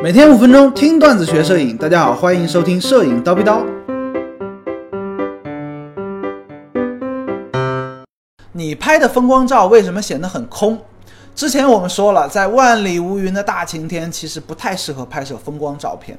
每天五分钟听段子学摄影，大家好，欢迎收听摄影叨逼叨。你拍的风光照为什么显得很空？之前我们说了，在万里无云的大晴天，其实不太适合拍摄风光照片，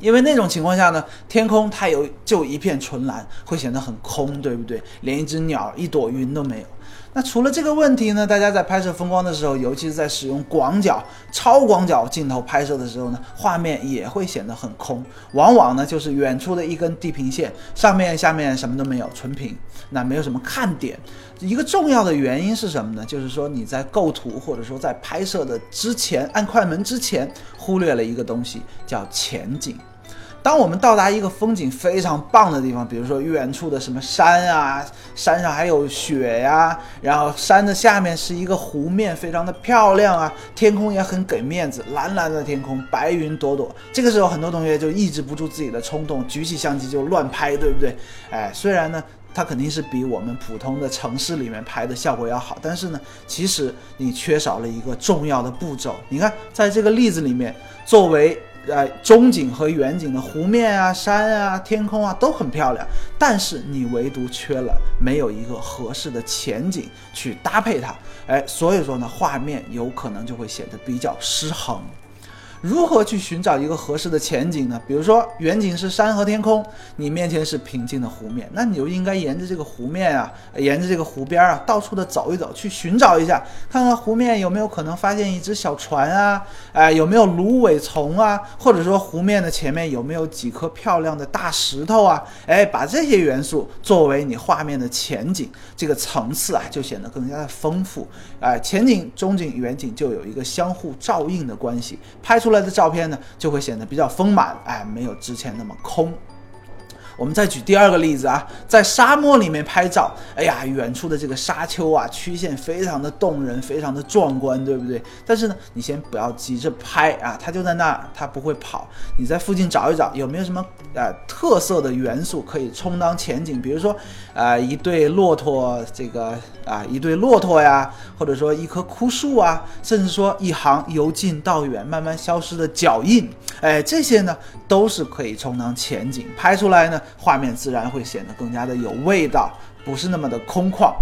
因为那种情况下呢，天空它有就一片纯蓝，会显得很空，对不对？连一只鸟、一朵云都没有。那除了这个问题呢，大家在拍摄风光的时候，尤其是在使用广角、超广角镜头拍摄的时候呢，画面也会显得很空，往往呢就是远处的一根地平线，上面下面什么都没有，纯平，那没有什么看点。一个重要的原因是什么呢？就是说你在构图或者说在拍摄的之前，按快门之前，忽略了一个东西，叫前景。当我们到达一个风景非常棒的地方，比如说远处的什么山啊，山上还有雪呀，然后山的下面是一个湖面，非常的漂亮啊，天空也很给面子，蓝蓝的天空，白云朵朵。这个时候，很多同学就抑制不住自己的冲动，举起相机就乱拍，对不对？哎，虽然呢，它肯定是比我们普通的城市里面拍的效果要好，但是呢，其实你缺少了一个重要的步骤。你看，在这个例子里面，作为呃，中景和远景的湖面啊、山啊、天空啊都很漂亮，但是你唯独缺了没有一个合适的前景去搭配它，哎，所以说呢，画面有可能就会显得比较失衡。如何去寻找一个合适的前景呢？比如说远景是山和天空，你面前是平静的湖面，那你就应该沿着这个湖面啊，沿着这个湖边啊，到处的走一走，去寻找一下，看看湖面有没有可能发现一只小船啊，哎，有没有芦苇丛啊，或者说湖面的前面有没有几颗漂亮的大石头啊，哎，把这些元素作为你画面的前景，这个层次啊就显得更加的丰富，哎，前景、中景、远景就有一个相互照应的关系，拍出。出来的照片呢，就会显得比较丰满，哎，没有之前那么空。我们再举第二个例子啊，在沙漠里面拍照，哎呀，远处的这个沙丘啊，曲线非常的动人，非常的壮观，对不对？但是呢，你先不要急着拍啊，它就在那儿，它不会跑。你在附近找一找，有没有什么呃特色的元素可以充当前景？比如说，呃，一对骆驼，这个啊，一对骆驼呀，或者说一棵枯树啊，甚至说一行由近到远慢慢消失的脚印，哎，这些呢都是可以充当前景，拍出来呢。画面自然会显得更加的有味道，不是那么的空旷。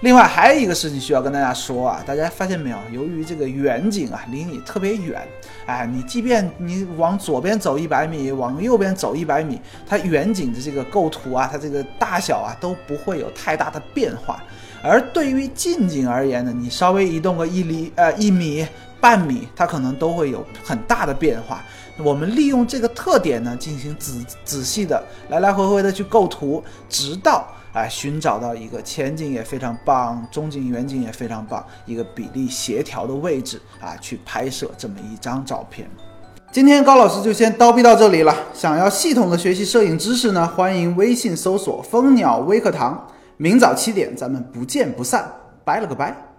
另外还有一个事情需要跟大家说啊，大家发现没有？由于这个远景啊离你特别远，哎，你即便你往左边走一百米，往右边走一百米，它远景的这个构图啊，它这个大小啊都不会有太大的变化。而对于近景而言呢，你稍微移动个一厘呃一米半米，它可能都会有很大的变化。我们利用这个特点呢，进行仔仔细的来来回回的去构图，直到啊寻找到一个前景也非常棒，中景远景也非常棒，一个比例协调的位置啊，去拍摄这么一张照片。今天高老师就先叨逼到这里了。想要系统的学习摄影知识呢，欢迎微信搜索蜂鸟微课堂。明早七点咱们不见不散。拜了个拜。